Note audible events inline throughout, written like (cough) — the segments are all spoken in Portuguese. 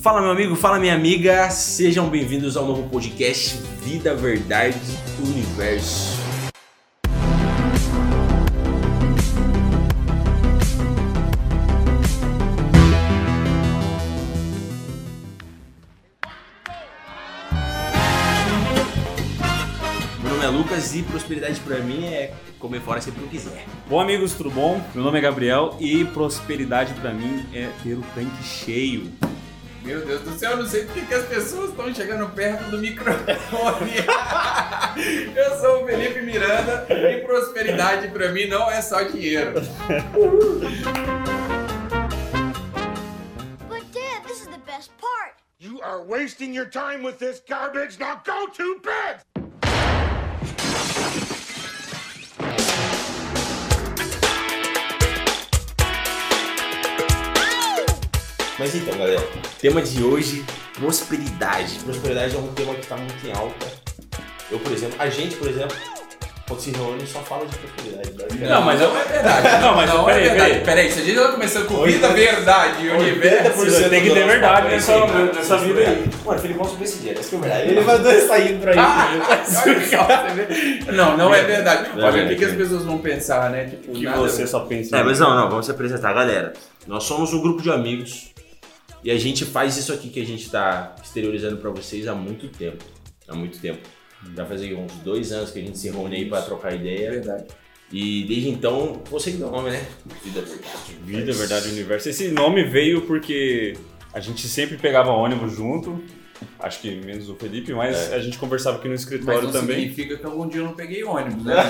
Fala meu amigo, fala minha amiga, sejam bem-vindos ao novo podcast Vida, Verdade, Universo. Meu nome é Lucas e prosperidade pra mim é comer fora sempre que eu quiser. Bom, amigos, tudo bom? Meu nome é Gabriel e prosperidade pra mim é ter o tanque cheio. Meu Deus do céu, eu não sei por que as pessoas estão chegando perto do microfone. (laughs) eu sou o Felipe Miranda e prosperidade pra mim não é só dinheiro. But Dad, this is the best part. You are wasting your time with this garbage. Now go to bed! Mas então, galera, tema de hoje, prosperidade. Prosperidade é um tema que está muito em alta. Eu, por exemplo, a gente, por exemplo, quando se reúne só fala de prosperidade. Não, mas não é verdade. (laughs) Não, mas não peraí, é verdade. peraí. Peraí, se a gente já começando com vida, 80%, verdade e universo. Você tem que ter verdade nessa- nessa vida aí. Mano, Felipe, vamos subir esse dia. Essa que é verdade. Ele mandou isso aí pra Ah, ele. (laughs) só, não, não é verdade. Não é Olha, o que, que as pessoas vão pensar, né? Tipo, Que nada- você só pensa É, mas não, não, vamos se apresentar, galera. Nós somos um grupo de amigos e a gente faz isso aqui que a gente tá exteriorizando pra vocês há muito tempo. Há muito tempo. Já fazia uns dois anos que a gente se reúne aí pra trocar É ideia. verdade. E desde então, você que deu o nome, né? Vida, verdade. Vida, verdade, universo. Esse nome veio porque a gente sempre pegava ônibus junto. Acho que menos o Felipe, mas a gente conversava aqui no Mas escritório não também. significa que algum dia eu não peguei ônibus, né? (laughs)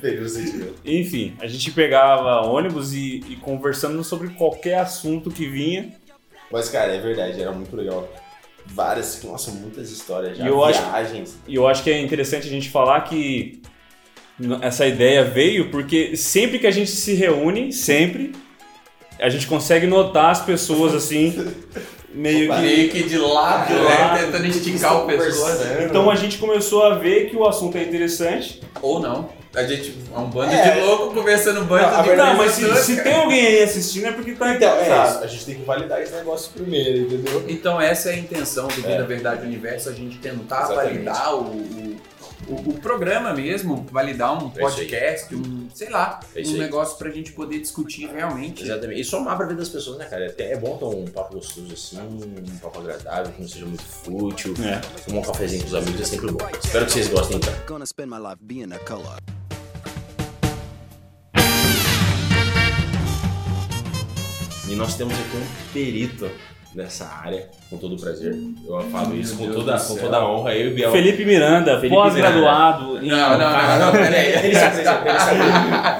(laughs) Enfim, a gente pegava ônibus e, e conversando sobre qualquer assunto que vinha. Mas, cara, é verdade, era muito legal. Várias, nossa, muitas histórias já. E eu acho- viagens. E eu acho que é interessante a gente falar que essa ideia veio porque sempre que a gente se reúne, sempre, a gente consegue notar as pessoas assim, (laughs) meio que. Meio que de lado, De né? lado. Tentando esticar o. Conversando. Então a gente começou a ver que o assunto é interessante. Ou não. A gente é um bando É. de louco conversando bando Não, de Não, mas se, se tem alguém aí assistindo é porque tá Então, é interessado. isso. A gente tem que validar esse negócio primeiro, entendeu? Então essa é a intenção do Vida É. Verdade Universo, a gente tentar Exatamente. validar o, o, o- o programa mesmo, validar um É podcast, um, sei lá, É um negócio pra gente poder discutir realmente. Exatamente. E somar pra vida das pessoas, né, cara? Até é bom ter um papo gostoso assim, um papo agradável, que não seja muito fútil. É. Tomar um cafezinho com os amigos é sempre bom. Espero que vocês gostem então. E nós temos aqui um perito nessa área, com todo o prazer. Eu falo isso com Deus toda, com toda a honra. Eu e o Biel. Felipe Miranda, Felipe pós-graduado. Não, não, não, não, peraí.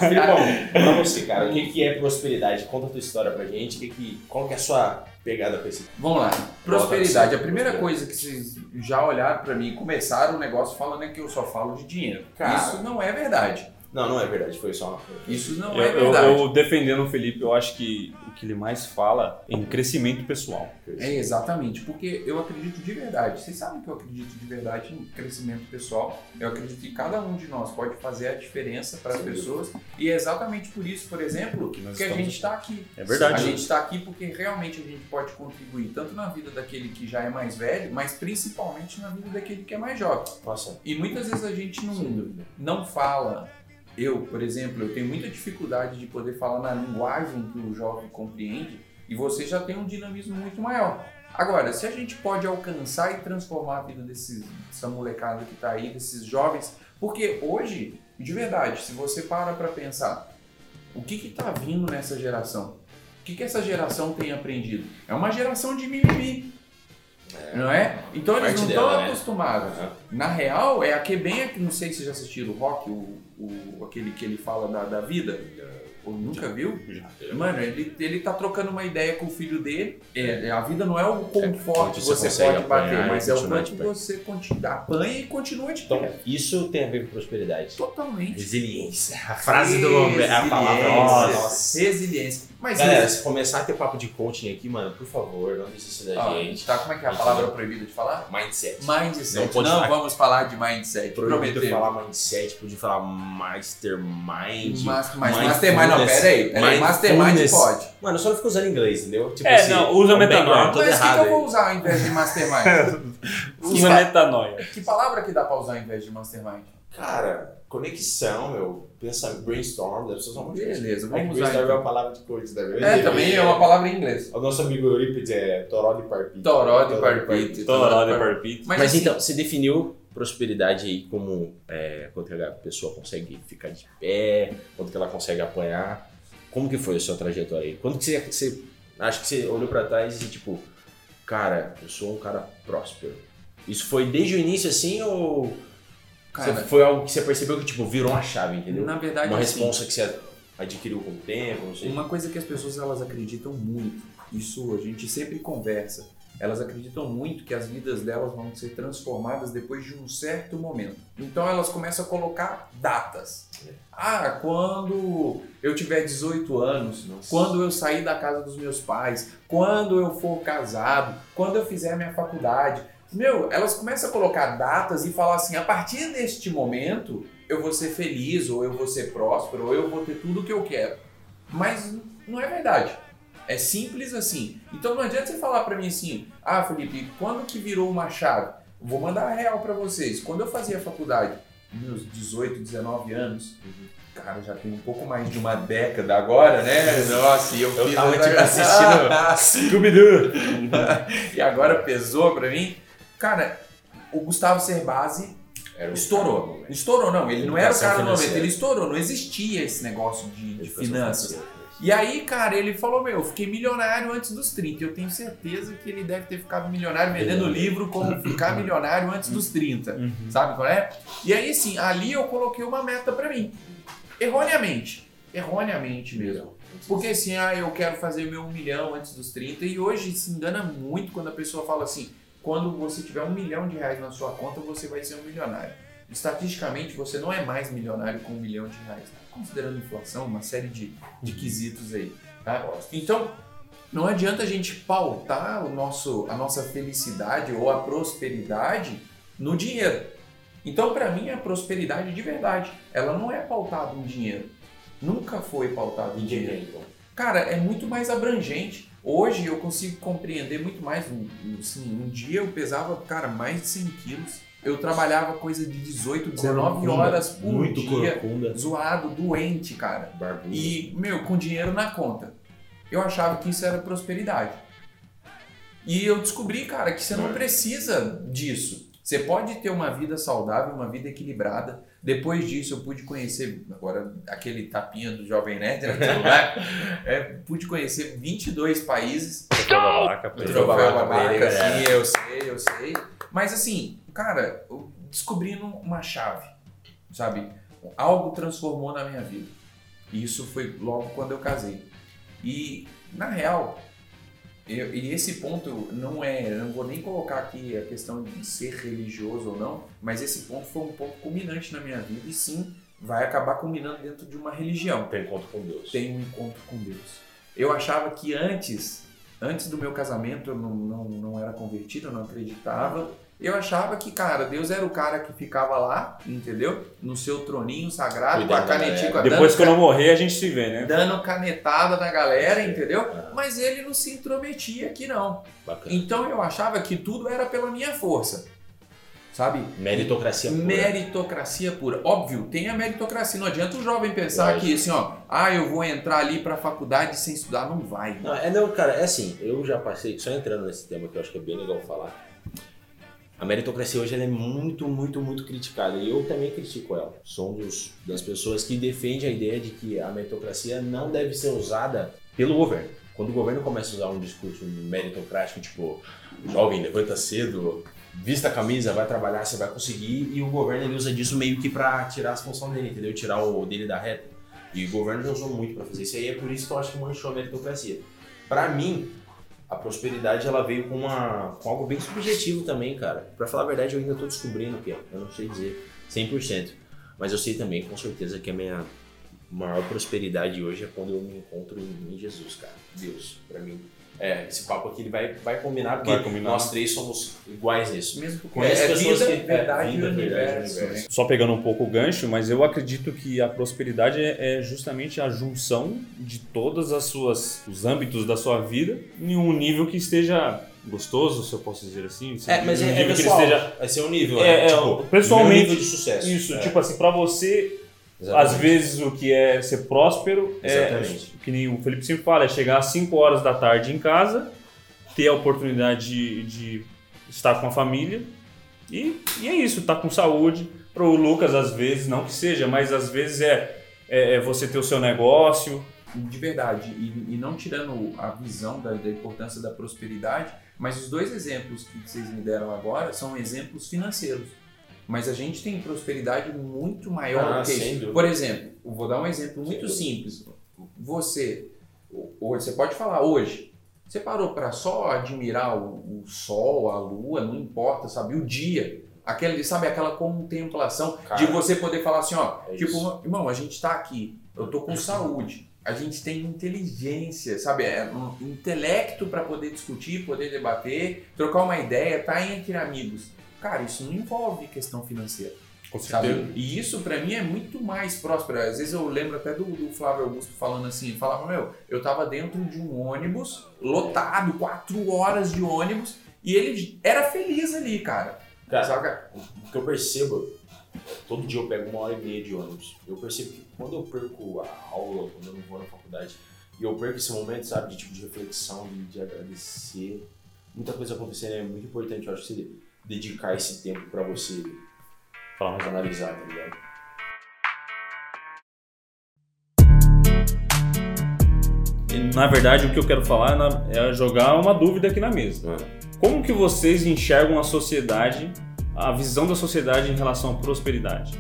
Filipão, pra você, cara, o que, que é prosperidade? Conta a tua história pra gente. Que que, qual que é a sua pegada pra esse Vamos lá. Prosperidade. A primeira coisa que vocês já olharam pra mim e começaram o negócio falando é que eu só falo de dinheiro. Cara. Isso não é verdade. Não, não é verdade. Foi só uma... Isso não Eu, é eu- verdade. eu defendendo o Felipe, eu acho que o que ele mais fala é em crescimento pessoal. É exatamente, porque eu acredito de verdade. Vocês sabem que eu acredito de verdade em crescimento pessoal. Eu acredito que cada um de nós pode fazer a diferença para as pessoas. E é exatamente por isso, por exemplo, Que nós que a gente está aqui. É verdade. A gente está aqui porque realmente a gente pode contribuir tanto na vida daquele que já é mais velho, mas principalmente na vida daquele que é mais jovem. Nossa, E muitas vezes a gente não, não fala. Eu, por exemplo, eu tenho muita dificuldade de poder falar na linguagem que o jovem compreende e você já tem um dinamismo muito maior. Agora, se a gente pode alcançar e transformar a vida desses, dessa molecada que está aí, desses jovens, porque hoje, de verdade, se você para para pensar, o que está vindo nessa geração? O que, que essa geração tem aprendido? É uma geração de mimimi. Não é? Então eles não estão né? acostumados. Aham. Na real, é a que bem, é que não sei se já assistiram o Rock, o, o, aquele que ele fala da, da vida. Ou nunca viu? Mano, ele, ele tá trocando uma ideia com o filho dele. É, a vida não é o quão É, forte você, você pode bater, mas é o quanto você apanha e continua de Então, pé. isso tem a ver com prosperidade. Totalmente. Resiliência. A frase do momento. A palavra Resiliência. Nossa. Resiliência. Mas Galera, isso- se começar a ter papo de coaching aqui, mano, por favor, não desista da Ó, gente. tá, como é que é a Gente, palavra não. proibida de falar? Mindset. Mindset. Não Não, falar- vamos falar de mindset. Proibido Prometeu. falar mindset, podia falar mastermind. Mas, mas mindfulness, mastermind, não, pera aí. Pera aí mastermind pode. Mano, só não fica usando inglês, entendeu? Tipo É, não, usa o metanoia. Mas o que, eu vou usar ao invés de mastermind? (laughs) Usa metanoia. que palavra que dá pra usar ao invés de mastermind? Cara, conexão, meu. Pensa, brainstorm, deve ser só uma coisa. Beleza, É vamos usar brainstorm é então. uma palavra de coach, né? É, também é uma palavra em inglês. O nosso amigo Eurípides é toró de parpite. Toró de parpite. Toró de parpite. Mas, Mas, assim, então, você definiu prosperidade aí como é, quanto que a pessoa consegue ficar de pé, quanto que ela consegue apanhar. Como que foi a sua trajetória aí? Quando que você, você acho que você olhou pra trás e tipo, cara, eu sou um cara próspero. Isso foi desde o início assim ou cara, você- foi algo que você percebeu que tipo virou uma chave, entendeu? na verdade, uma assim, resposta que você adquiriu com o tempo, não sei. Uma coisa que as pessoas elas acreditam muito, isso a gente sempre conversa, elas acreditam muito que as vidas delas vão ser transformadas depois de um certo momento. Então elas começam a colocar datas. Ah, quando eu tiver 18 anos, Nossa. quando eu sair da casa dos meus pais, quando eu for casado, quando eu fizer a minha faculdade. Meu, elas começam a colocar datas e falar assim: a partir deste momento eu vou ser feliz, ou eu vou ser próspero, ou eu vou ter tudo o que eu quero. Mas não é verdade. É simples assim. Então não adianta você falar pra mim assim: ah, Felipe, quando que virou uma chave? Vou mandar a real pra vocês. Quando eu fazia faculdade, meus 18, 19 anos, cara, já tem um pouco mais de uma década agora, né? (laughs) Nossa, e eu, Eu tava, tipo, (laughs) assistindo Scooby-Doo. e agora pesou pra mim. Cara, o Gustavo Cerbasi estourou. cara? Estourou, não. Ele não era o cara no momento, ele estourou. Não existia esse negócio de, de finanças. E aí, cara, ele falou: Meu, eu fiquei milionário antes dos 30. Eu tenho certeza que ele deve ter ficado milionário vendendo livro como ficar milionário antes dos 30. Sabe qual é? E aí, assim, ali eu coloquei uma meta pra mim. Erroneamente. Erroneamente mesmo. Porque assim, ah, eu quero fazer meu um milhão antes dos 30. E hoje se engana muito quando a pessoa fala assim: quando você tiver um milhão de reais na sua conta, você vai ser um milionário. Estatisticamente, você não é mais milionário com um milhão de reais. Considerando inflação, uma série de, de quesitos aí. Tá? Então, não adianta a gente pautar o nosso, a nossa felicidade ou a prosperidade no dinheiro. Então, para mim, a prosperidade de verdade, ela não é pautada em dinheiro. Nunca foi pautada em dinheiro. então. Cara, é muito mais abrangente. Hoje eu consigo compreender muito mais. Assim, um dia eu pesava, cara, mais de 100 quilos. Eu trabalhava coisa de 18, 19 Corcunda, horas por muito dia. corcunda, Zoado, doente, cara. barbudo. E, meu, com dinheiro na conta. Eu achava que isso era prosperidade. E eu descobri, cara, que você não precisa disso. Você pode ter uma vida saudável, uma vida equilibrada. Depois disso, eu pude conhecer, agora aquele tapinha do Jovem Nerd, né? celular, (laughs) é, pude conhecer 22 países. Pô. Troféu babaca sim, eu sei, eu sei. Mas assim, cara, eu descobrindo uma chave, sabe? Algo transformou na minha vida. E isso foi logo quando eu casei. E, na real, eu- e esse ponto não é, eu não vou nem colocar aqui a questão de ser religioso ou não, mas esse ponto foi um ponto culminante na minha vida e sim, vai acabar culminando dentro de uma religião Tem encontro com Deus. tem um encontro com Deus. Eu achava que antes, antes do meu casamento, eu não, não, não era convertido, eu não acreditava. Eu achava que, cara, Deus era o cara que ficava lá, entendeu? No seu troninho sagrado, com a canetinha, com a Depois dando, que eu não morrer, a gente se vê, né? dando canetada na galera, entendeu? Ah, Mas ele não se intrometia aqui, não. bacana. Então eu achava que tudo era pela minha força, sabe? Meritocracia pura. Meritocracia pura. Óbvio, tem a meritocracia. Não adianta o jovem pensar Lógico. que assim, ó, ah, eu vou entrar ali pra faculdade sem estudar. Não vai. Não, é não, cara, é assim, eu já passei, só entrando nesse tema que eu acho que é bem legal falar. A meritocracia hoje é muito, muito, muito criticada e eu também critico ela. Sou um dos, das pessoas que defende a ideia de que a meritocracia não deve ser usada pelo governo. Quando o governo começa a usar um discurso meritocrático, tipo, jovem, levanta cedo, vista a camisa, vai trabalhar, você vai conseguir, e o governo ele usa disso meio que pra tirar as funções dele, entendeu? Tirar o dele da reta. E o governo já usou muito pra fazer isso aí, é por isso que eu acho que manchou a meritocracia. Pra mim, a prosperidade ela veio com, uma, com algo bem subjetivo também, cara. Pra falar a verdade, eu ainda tô descobrindo o que é. Eu não sei dizer 100%. Mas eu sei também, com certeza, que a minha maior prosperidade hoje é quando eu me encontro em, Jesus, cara. Deus, pra mim. É, esse papo aqui ele vai, vai combinar, porque Vai combinar. nós três somos iguais nisso. Mesmo porque Conheço é pessoas vida, que- verdade é, e vida, verdade, universo. universo. né? Só pegando um pouco o gancho, mas eu acredito que a prosperidade é é justamente a junção de todas as suas os âmbitos da sua vida em um nível que esteja gostoso, se eu posso dizer assim, É, mas um é, é nível que ele pessoal. esteja Vai ser um nível, É, né? é, tipo, pessoalmente, nível de sucesso. isso, É, tipo assim, pra você exatamente. Às vezes o que é ser próspero é, Exatamente. que nem o Felipe sempre fala, é chegar às 5 horas da tarde em casa, ter a oportunidade de, de estar com a família e, e é isso, estar com saúde. Pro Lucas, às vezes, não que seja, mas às vezes é, é, é você ter o seu negócio. De verdade. E, e não tirando a visão da, da importância da prosperidade, mas os dois exemplos que vocês me deram agora são exemplos financeiros. Mas a gente tem prosperidade muito maior Ah, do que isso. Por exemplo, vou dar um exemplo muito simples. Você, hoje, você pode falar hoje, você parou para só admirar o, o sol, a lua, não importa, sabe? O dia. Aquele, sabe, aquela contemplação Cara, de você poder falar assim, ó, é tipo, isso. irmão, a gente tá aqui, eu tô com saúde, a gente tem inteligência, sabe, é um intelecto para poder discutir, poder debater, trocar uma ideia, tá entre amigos. Cara, isso não envolve questão financeira. Com Sabe? E isso pra mim é muito mais próspero. Às vezes eu lembro até do, do Flávio Augusto falando assim, ele falava, meu, eu tava dentro de um ônibus, lotado, quatro horas de ônibus, e ele era feliz ali, cara. Cara, Saca? o que eu percebo, todo dia eu pego uma hora e meia de ônibus. Eu percebo que quando eu perco a aula, quando eu não vou na faculdade, e eu perco esse momento, sabe, de tipo de reflexão, de, de agradecer, muita coisa acontecendo, é muito importante, eu acho, você dedicar esse tempo pra você Fala analisar, tá ligado? Na verdade, o que eu quero falar é é jogar uma dúvida aqui na mesa. Mano, Como que vocês enxergam a sociedade, a visão da sociedade em relação à prosperidade?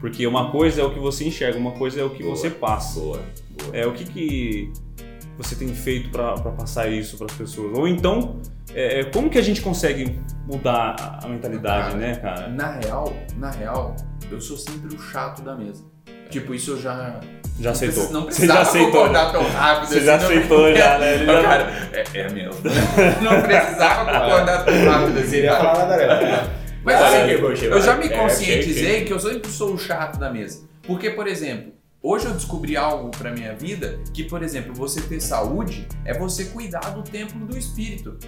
Porque uma coisa é o que você enxerga, uma coisa é o que Boa. você passa. boa, boa. É o que, que você tem feito para passar isso para as pessoas? Ou então, é, é, como que a gente consegue mudar a- mentalidade, Cara, né, cara? Na real, na real, eu sou sempre o chato da mesa. Tipo, isso eu já. Já aceitou? Não Você precisava já aceitou? concordar tão rápido Você já assim, não- aceitou já, né? Ele já- Cara, é, é mesmo. (laughs) não precisava concordar tão rápido assim, cara. nada, Mas Olha, assim, chegou, chegou. eu já me É, conscientizei que eu sempre sou o chato da mesa. Porque, por exemplo, hoje eu descobri algo pra minha vida que, por exemplo, você ter saúde é você cuidar do templo do espírito.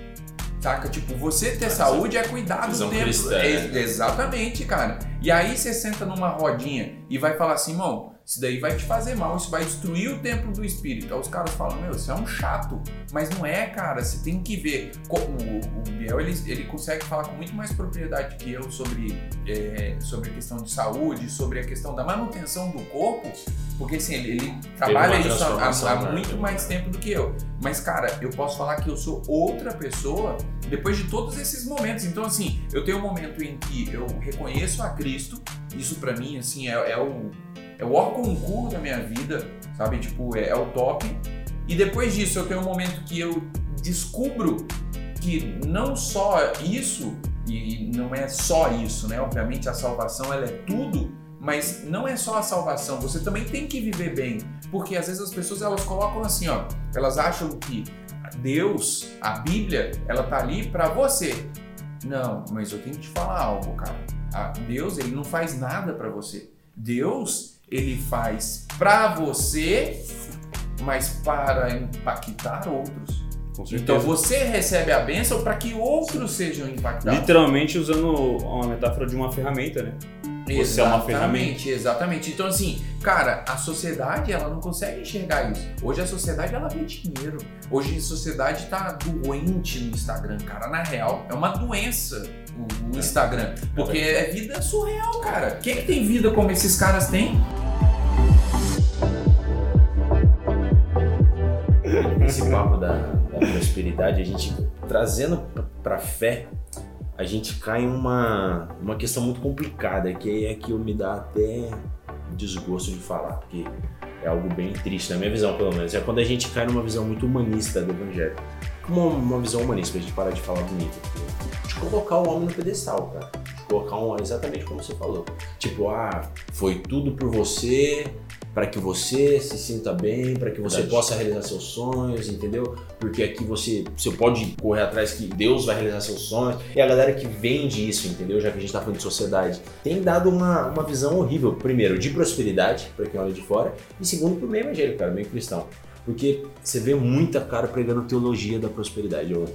Saca? Tipo, você ter saúde é cuidar do templo. cristã, né? Exatamente, cara. E aí você senta numa rodinha e vai falar assim, irmão, isso daí vai te fazer mal, isso vai destruir o templo do espírito. Aí os caras falam, meu, você é um chato. Mas não é, cara, você tem que ver. Como o, o Biel, ele, ele consegue falar com muito mais propriedade que eu sobre, é, sobre a questão de saúde, sobre a questão da manutenção do corpo, porque assim, ele, ele trabalha isso há- há, né? muito mais tempo do que eu. Mas, cara, eu posso falar que eu sou outra pessoa depois de todos esses momentos. Então, assim, eu tenho um momento em que eu reconheço a Cristo, isso pra mim, assim, é, é o, é o ó concurso da minha vida, sabe? Tipo, é, é o top. E depois disso, eu tenho um momento que eu descubro que não só isso, e não é só isso, né? Obviamente a salvação ela é tudo, mas não é só a salvação, você também tem que viver bem. Porque às vezes as pessoas elas colocam assim, ó, elas acham que Deus, a Bíblia, ela tá ali pra você. Não, mas eu tenho que te falar algo, cara. A Deus, ele não faz nada pra você. Deus, ele faz pra você, mas para impactar outros. Então você recebe a bênção para que outros sejam impactados. Literalmente usando uma metáfora de uma ferramenta, né? Você é uma ferramenta. Exatamente, exatamente. Então assim, cara, a sociedade ela não consegue enxergar isso. Hoje a sociedade ela vê dinheiro. Hoje a sociedade tá doente no Instagram, cara. Na real, é uma doença o, o Instagram. Porque é vida surreal, cara. Quem que tem vida como esses caras têm? Esse papo da, da prosperidade, a gente trazendo pra fé, a gente cai em uma, uma questão muito complicada, que é que eu me dá até desgosto de falar, porque é algo bem triste, na minha visão pelo menos. É quando a gente cai numa visão muito humanista do evangelho. Uma, uma visão humanista, pra gente parar de falar bonito. De colocar o homem no pedestal, cara. De colocar um, exatamente como você falou. Tipo, ah, foi tudo por você, para que você se sinta bem, para que você Verdade. possa realizar seus sonhos, entendeu? Porque aqui você, você pode correr atrás que Deus vai realizar seus sonhos. E a galera que vende isso, entendeu? Já que a gente tá falando de sociedade, tem dado uma, uma visão horrível, primeiro, de prosperidade, para quem olha de fora, e segundo, pro meio evangélico, cara, meio cristão. Porque você vê muita cara pregando teologia da prosperidade, é o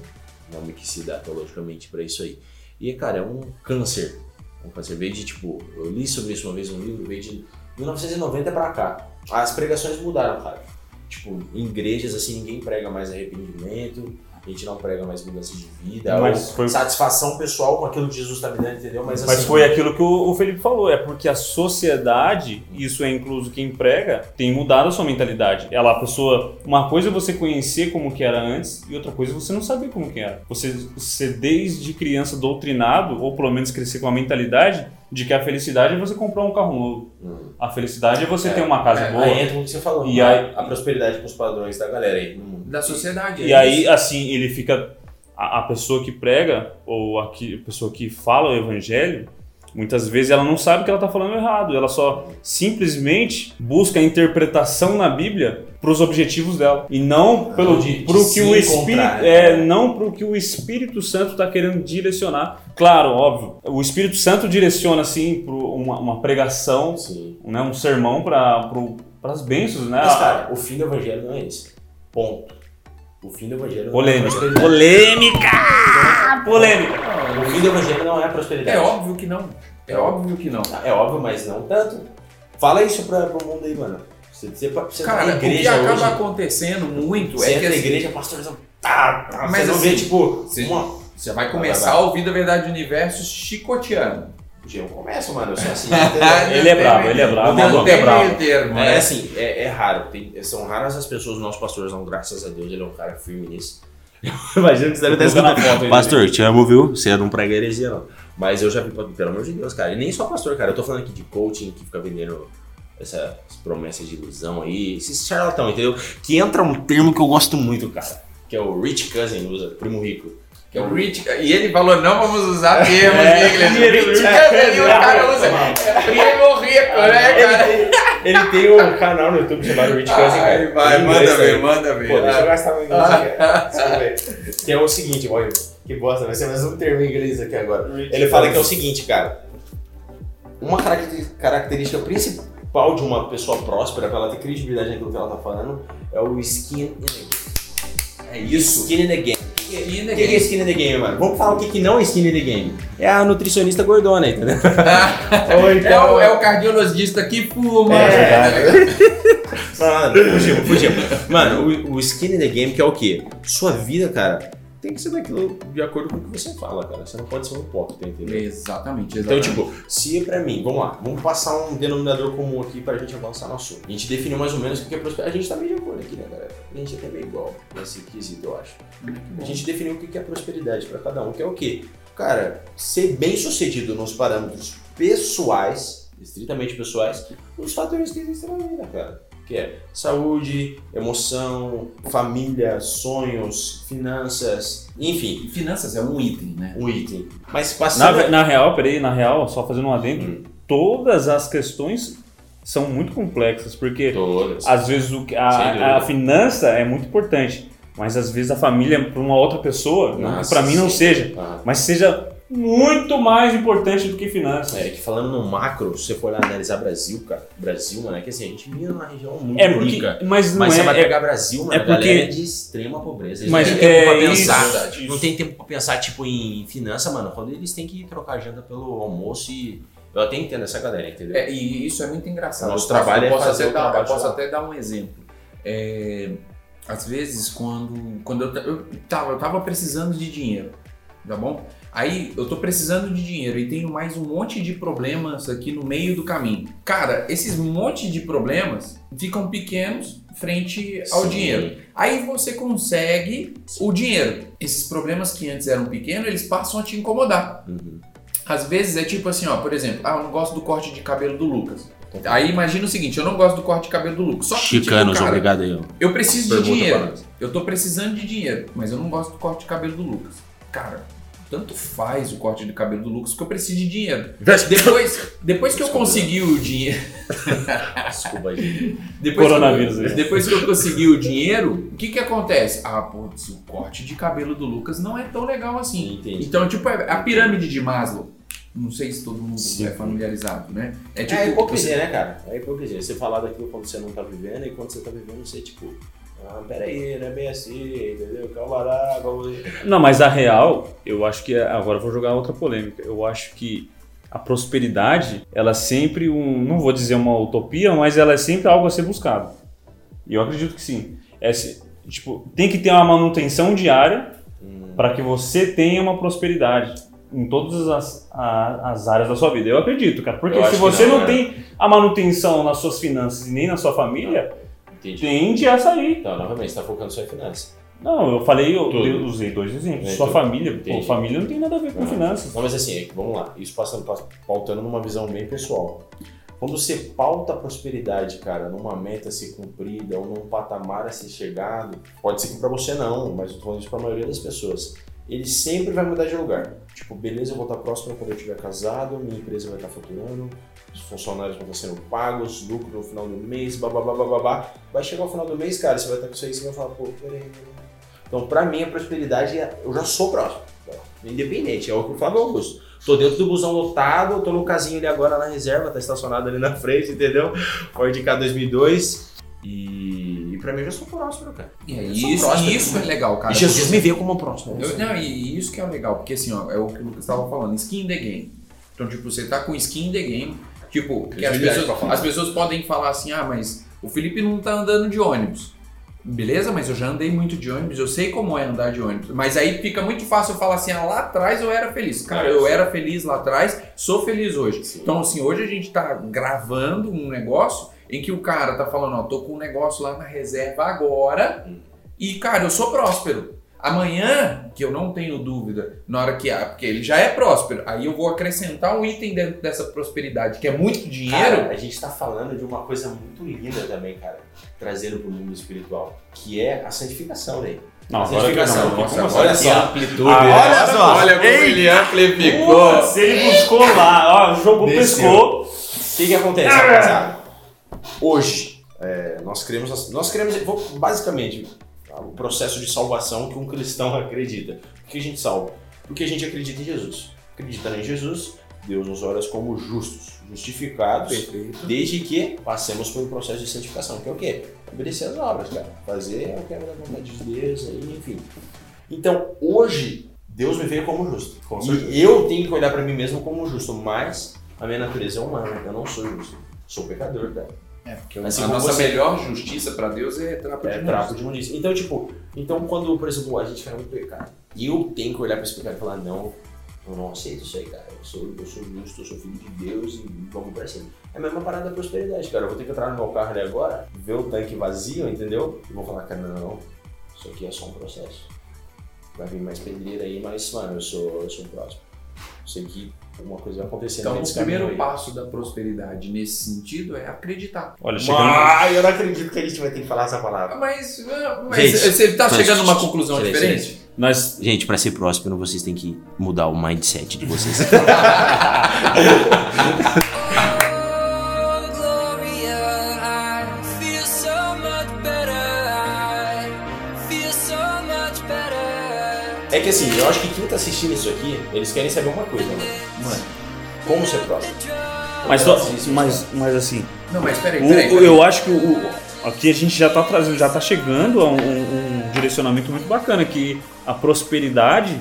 nome que se dá teologicamente para isso aí. E, cara, é um câncer. Um câncer. Veio de, tipo, eu li sobre isso uma vez no livro, veio de 1990 pra cá. As pregações mudaram, cara. Tipo, em igrejas, assim, ninguém prega mais arrependimento, a gente não prega mais mudança de vida, Mas foi- satisfação pessoal com aquilo que Jesus tá me dando, entendeu? Mas, Mas assim, foi aquilo que o, Felipe falou, é porque a sociedade, isso é incluso quem prega, tem mudado a sua mentalidade. Ela, a pessoa, uma coisa é você conhecer como que era antes e outra coisa é você não saber como que era. Você ser desde criança doutrinado, ou pelo menos crescer com a mentalidade de que a felicidade é você comprar um carro novo. Hum. A felicidade é você É, ter uma casa é, boa. Aí entra o que você falou, E a, aí- a prosperidade com os padrões da galera aí mundo. Da sociedade. E é aí, assim, ele fica. A, a pessoa que prega, ou a, que- a pessoa que fala o evangelho, muitas vezes ela não sabe que ela está falando errado. Ela só simplesmente busca a interpretação na Bíblia para os objetivos dela. E não pelo de- de pro que o Espírito. né? É, não pro que o Espírito Santo está querendo direcionar. Claro, óbvio. O Espírito Santo direciona, assim, para uma, uma pregação, Sim. né, um sermão para as bênçãos, né? Mas, cara, o fim do evangelho não é esse. Ponto. O fim do evangelho não é Polêmica. prosperidade. Polêmica! Polêmica! O fim do evangelho não é prosperidade. É óbvio que não. É óbvio que não. É óbvio, mas não tanto. Fala isso pra, pro mundo aí, mano. Você, você, você tá Cara, o que igreja acaba hoje, acontecendo muito é que na assim, igreja, pastorzão, tá, tá, Mas você não assim, vê, tipo, você- uma... você vai Vai, começar vai, a vai. ouvir da verdade do universo chicoteando. Eu começo, mano, eu sou assim. (laughs) Ele é bravo, ele é bravo, Não, Não que é bravo. meio termo, É né? assim, é, é raro. Tem- são raras as pessoas, o nosso pastorzão, graças a Deus, ele é um cara firme nisso. (laughs) Imagina que você deve na escutando. foto aí, Pastor, te amo, viu? Você não prega heresia, não. Mas eu já vi, pelo amor de Deus, cara. E nem só pastor, cara. Eu tô falando aqui de coaching que fica vendendo essas promessas de ilusão aí. Esses charlatão, entendeu? Que entra um termo que eu gosto muito, cara. Que é o Rich Cousin usa, primo rico. Que é o Rich, e ele falou, não vamos usar termos É, em inglês. Cousin, e o cara usa, é primo rico, né, cara? Ele tem, ele tem um canal no YouTube chamado Rich Cousin, Ai, cara. vai, Em manda ver, também. manda ver. Pô, deixa eu Ah, gastar meu inglês aqui. (laughs) Que é o seguinte, olha, que bosta, vai ser mais um termo em inglês aqui agora. Ele fala que é o seguinte, cara. Uma característica principal de uma pessoa próspera, pra ela ter credibilidade naquilo que ela tá falando, é o skin in the game. É isso. Skin in the game. Skin in O the que, é game. skin in the game, mano? Vamos falar o que, que não é skin in the game. É a nutricionista gordona, entendeu? (laughs) Ou É o, é o cardiologista que fuma. É? Não, não, fugimos, fugimos. Mano, o, o skin in the game que é o quê? Sua vida, cara, tem que ser daquilo de acordo com o que você fala, cara. Você não pode ser um hipócrita, entendeu? Exatamente, Então, exatamente. tipo, se pra mim, vamos lá, vamos passar um denominador comum aqui pra gente avançar no assunto. A gente definiu mais ou menos o que é prosperidade. A gente tá meio de acordo aqui, né, galera? A gente até meio igual nesse quesito, eu acho. A gente definiu o que é prosperidade pra cada um, que é o quê? Cara, ser bem sucedido nos parâmetros pessoais, estritamente pessoais, nos fatores que existem na vida, cara. Que é saúde, emoção, família, sonhos, finanças, enfim, finanças é um item, né? um item. Mas Na, passando. na real, peraí, na real, só fazendo um adendo, Hum. todas as questões são muito complexas, porque Todas. às vezes o, a, a finança é muito importante, mas às vezes a família para uma outra pessoa, para mim não seja, Ah. mas seja muito mais importante do que finanças. É que falando no macro, se você for analisar Brasil, cara, Brasil, mano, é que assim, a gente vive numa região muito É porque, rica. mas não Mas você vai é, é pegar Brasil, mano, é a galera porque- é de extrema pobreza. Eles Mas não tem tempo é pra pensar. isso, Não isso. tem tempo pra pensar, tipo, em finança, mano. Quando eles têm que trocar janta pelo almoço e. Eu até entendo essa galera, entendeu? É, e isso é muito engraçado. Nosso posso- trabalho eu é posso fazer até o dar, trabalho posso até dar um exemplo. É, às vezes, quando, quando eu, eu, tava, eu tava precisando de dinheiro, tá bom? Aí eu tô precisando de dinheiro e tenho mais um monte de problemas aqui no meio do caminho. Cara, esses monte de problemas ficam pequenos frente ao Sim. dinheiro. Aí você consegue o dinheiro. Esses problemas que antes eram pequenos, eles passam a te incomodar. Uhum. Às vezes é tipo assim, ó, por exemplo, ah, eu não gosto do corte de cabelo do Lucas. Aí imagina o seguinte, eu não gosto do corte de cabelo do Lucas. Só que, tipo, cara, aí. ó. eu preciso de Pergunta pra dinheiro. Eu tô precisando de dinheiro, mas eu não gosto do corte de cabelo do Lucas. Cara, tanto faz o corte de cabelo do Lucas, porque eu preciso de dinheiro. Depois, depois que eu consegui o dinheiro. (laughs) Desculpa, gente. Depois Coronavírus que eu, aí. depois que eu consegui o dinheiro, o que que acontece? Ah, putz, o corte de cabelo do Lucas não é tão legal assim. Entendi. Então, tipo, é a pirâmide de Maslow. Não sei se todo mundo Sim. é familiarizado, né? É É hipocrisia, né, cara? É hipocrisia. Você falar daquilo quando você não tá vivendo e quando você tá vivendo, você, tipo, ah, peraí, não é bem assim, entendeu? Calma lá, vamos. Não, mas a real, eu acho que é- agora eu vou jogar outra polêmica. Eu acho que a prosperidade, ela é sempre um, não vou dizer uma utopia, mas ela é sempre algo a ser buscado. E eu acredito que sim. É, tipo, tem que ter uma manutenção diária para que você tenha uma prosperidade em todas as, a- as áreas da sua vida. Eu acredito, cara. Porque Eu se você não, não, né? tem a manutenção nas suas finanças e nem na sua família, Entendi. tende a sair. Então, novamente, você tá focando só em finanças. Não, eu falei, eu, Tudo. eu usei dois exemplos. É, Sua tudo. família, pô, Entendi. família não tem nada a ver com Não. finanças. Não, mas assim, vamos lá. Isso passando, pass- pautando numa visão bem pessoal. Quando você pauta a prosperidade, cara, numa meta a ser cumprida ou num patamar a ser chegado, pode ser que pra você não, mas eu tô falando isso pra maioria das pessoas. Ele sempre vai mudar de lugar. Tipo, beleza, eu vou estar próximo quando eu estiver casado, minha empresa vai estar faturando, os funcionários vão estar sendo pagos, lucro no final do mês, babá, babá. Vai chegar o final do mês, cara, você vai estar com isso aí, você vai falar, pô, peraí. peraí. Então, pra mim, a prosperidade, é- eu já sou próximo. Independente, é o que o Flávio Augusto. Tô dentro do busão lotado, tô no casinho ali agora na reserva, tá estacionado ali na frente, entendeu? Ford K 2002. E, e pra mim eu já sou próspero, cara. E é Eu isso, próspero. isso é legal, cara. e Jesus me vê como próximo. Eu- não, e isso que é legal, porque assim, ó, é o que o Lucas estava falando, skin in the game. Então, tipo, você tá com skin in the game, tipo, que as pessoas, as pessoas podem falar assim, ah, mas o Felipe não tá andando de ônibus. Beleza, mas eu já andei muito de ônibus, eu sei como é andar de ônibus. Mas aí fica muito fácil eu falar assim, ah, lá atrás eu era feliz. Cara, eu era feliz lá atrás, sou feliz hoje. Sim. Então, assim, hoje a gente tá gravando um negócio em que o cara tá falando, ó, tô com um negócio lá na reserva agora e, cara, eu sou próspero. Amanhã, que eu não tenho dúvida, na hora que há, porque ele já é próspero, aí eu vou acrescentar um item dentro dessa prosperidade, que é muito dinheiro. Cara, a gente tá falando de uma coisa muito linda também, cara, trazendo pro mundo espiritual, que é a santificação, né? Não, santificação. não. Nossa, Nossa, olha olha só. amplitude. Ah, olha só. Olha como ele amplificou. Putz, ele buscou lá, ó, jogou, Desceu. pescou. O que, que acontece, rapaziada? Hoje, é, nós cremos, nós vou- basicamente o processo de salvação que um cristão (laughs) acredita. Por que a gente salva? Porque a gente acredita em Jesus. Acreditando em Jesus, Deus nos olha como justos, justificados, Perfeito. desde que passemos por um processo de santificação, que é o quê? Obedecer as obras, cara. Fazer o que é da vontade de Deus, aí, enfim. Então, hoje, Deus me veio como justo. Com E eu tenho que olhar pra mim mesmo como justo, mas a minha natureza é humana, eu não sou justo. Sou pecador, cara. É, porque Assim a nossa você- melhor justiça pra Deus é trapo É de trapo de imundícia. Então, tipo, então quando, por exemplo, a gente cai no pecado, e eu tenho que olhar pra esse pecado e falar, não, eu não aceito isso aí, cara. Eu sou, eu sou justo, eu sou filho de Deus e vamos pra cima. É a mesma parada da prosperidade, cara. Eu vou ter que entrar no meu carro ali agora, ver o tanque vazio, entendeu? E vou falar, cara, não, não, isso aqui é só um processo. Vai vir mais pedreira aí, mas, mano, eu sou, eu sou próximo. Eu sei que alguma coisa vai acontecer Então, nesse o primeiro aí. passo da prosperidade nesse sentido é acreditar. Olha, chegando. Mas eu não acredito que a gente vai ter que falar essa palavra. Mas, mas Gente, se ele tá mas- chegando a uma conclusão Silêncio, diferente? Nós, Gente, pra ser próspero, vocês têm que mudar o mindset de vocês. (laughs) que assim, eu acho que quem tá assistindo isso aqui, eles querem saber uma coisa, mano. Mano, como ser próximo? mas, só- mas, mas assim, Não, mas peraí, peraí. peraí. eu acho que o, aqui a gente já tá trazendo, já tá chegando a um, um- direcionamento muito bacana, que a prosperidade,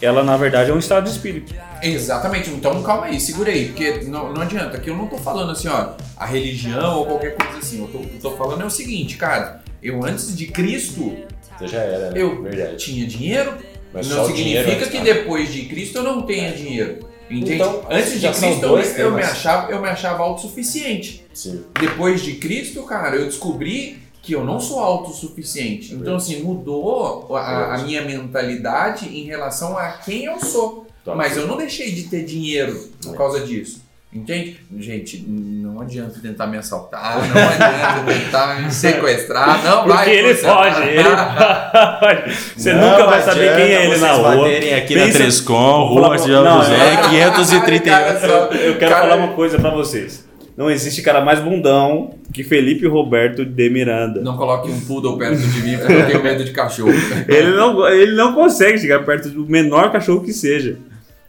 ela na verdade é um estado de espírito. Exatamente, então calma aí, segura aí, porque não, não adianta, que eu não tô falando assim, ó, a religião ou qualquer coisa assim, eu tô, eu tô falando é o seguinte, cara, eu antes de Cristo Você já era, né? Eu Verdade. tinha dinheiro, Mas não significa antes, que cara. depois de Cristo eu não tenha dinheiro. Entende? Então, antes de Cristo eu, dois eu me achava, eu me achava autossuficiente. Sim. Depois de Cristo, cara, eu descobri que eu não sou autossuficiente. Então, assim, mudou a, a minha mentalidade em relação a quem eu sou. Top. Mas eu não deixei de ter dinheiro por É. causa disso. Entende? Gente, não adianta tentar me assaltar, não adianta tentar me sequestrar, (laughs) não Porque vai ele foge, ele foge. Você Não nunca vai saber quem é ele na vocês rua. baterem aqui na Pensa- Trescom, Vou Rua Não, José, é- 531. Cara, só- Eu quero cara, falar uma coisa pra vocês. Não existe cara mais bundão que Felipe Roberto de Miranda. Não coloque um poodle perto de mim porque eu tenho medo de cachorro. (laughs) Ele não, ele não consegue chegar perto do menor cachorro que seja.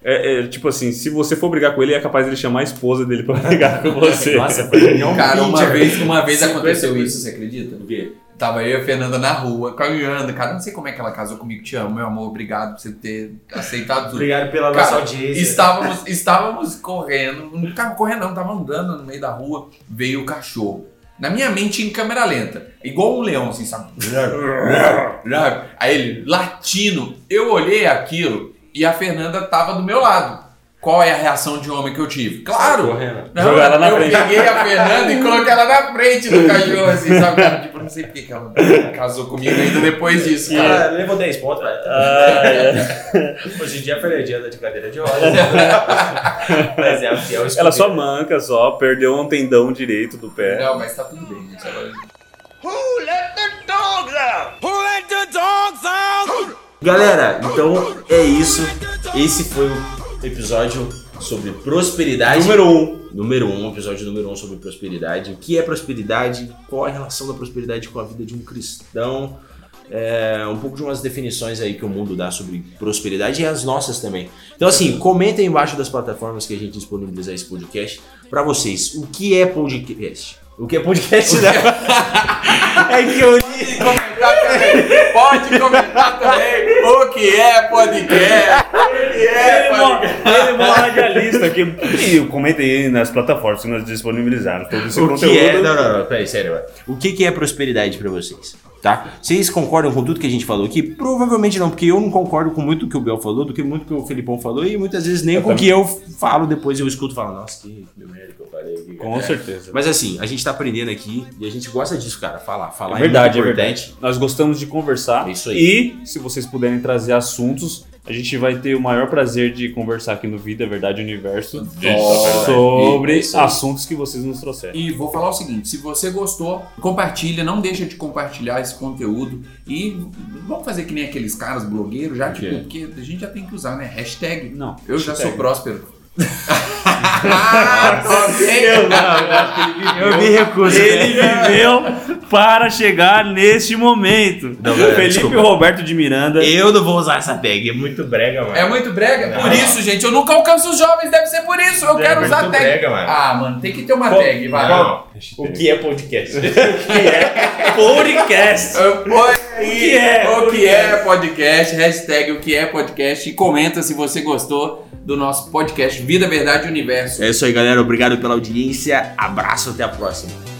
É, é, tipo assim, se você for brigar com ele, é capaz dele chamar a esposa dele pra brigar com (laughs) você. Nossa, foi um Cara, uma vez, uma vez aconteceu 50%. isso, você acredita? O quê? Tava eu e a Fernanda na rua, caminhando. Cara, não sei como é que ela casou comigo. Te amo, meu amor. Obrigado por você ter aceitado tudo. Obrigado pela Cara, nossa audiência. Estávamos, estávamos correndo, não tava correndo não, tava andando no meio da rua, veio o cachorro. Na minha mente em câmera lenta, igual um leão, assim, sabe? (laughs) Aí ele, latino. Eu olhei aquilo e a Fernanda tava do meu lado. Qual é a reação de homem que eu tive? Claro! Correndo. Não, Jogar ela na eu frente. peguei a Fernanda e coloquei ela na frente do cachorro, assim, sabe? Cara, tipo, eu não sei porque que ela casou comigo ainda depois disso, cara. Cara, levou 10 pontos, velho. Ah, é. Hoje em dia a Fernandinha anda de cadeira de rodas. (laughs) Mas é a fiel Ela escudeira. só manca, só perdeu um tendão direito do pé. Não, mas tá tudo bem, gente. Agora- Who let the dogs out? Who let the dogs out? Galera, então é isso. Esse foi o episódio sobre prosperidade. Número um. Número um, episódio número um sobre prosperidade. O que é prosperidade? Qual a relação da prosperidade com a vida de um cristão? É, um pouco de umas definições aí que o mundo dá sobre prosperidade e as nossas também. Então, assim, comentem embaixo das plataformas que a gente disponibilizar esse podcast pra vocês. O que é podcast? O que é podcast? Né? (laughs) é que eu li. (laughs) comentar também. Pode comentar também o que é podcast. O que é é podcast. ele é radialista aqui. E comenta aí nas plataformas que nós disponibilizaram todo esse O conteúdo. que é. Não, não, não, peraí, sério, mano. O que, que é prosperidade pra vocês? Tá? Vocês concordam com tudo que a gente falou aqui? Provavelmente não, porque eu não concordo com muito que o Bel falou, do que muito que o Felipão falou, e muitas vezes nem com o que eu falo, depois eu escuto e falo, nossa, que merda que eu cara." Com certeza. Mas assim, a gente tá aprendendo aqui e a gente gosta disso, cara. Falar, falar É verdade, é muito verdade. importante. Nós gostamos de conversar. É isso aí. E se vocês puderem trazer assuntos, a gente vai ter o maior prazer de conversar aqui no Vida, Verdade Universo sobre assuntos que vocês nos trouxerem. E vou falar o seguinte: se você gostou, compartilha, não deixa de compartilhar esse conteúdo. E vamos fazer que nem aqueles caras blogueiros, já, tipo, porque a gente já tem que usar, né? Hashtag. Não. Eu já hashtag. sou próspero. (laughs) (laughs) ah. Eu não, eu acho que ele viveu. Eu me recuso. Ele viveu para chegar neste momento. Não, galera, Felipe desculpa. Roberto de Miranda. Eu não vou usar essa tag, é muito brega, mano. É muito brega? Não. Por isso, gente, eu nunca alcanço os jovens, deve ser por isso. Eu É quero usar tag. brega, mano. Ah, mano, tem que ter uma Qual- tag, vai. Não. O que é podcast? Podcast. (laughs) O que (laughs) é O que é podcast? Hashtag o que é podcast. E comenta se você gostou do nosso podcast Vida, Verdade e Universo. É isso aí, galera. Obrigado pela audiência. Abraço, até a próxima.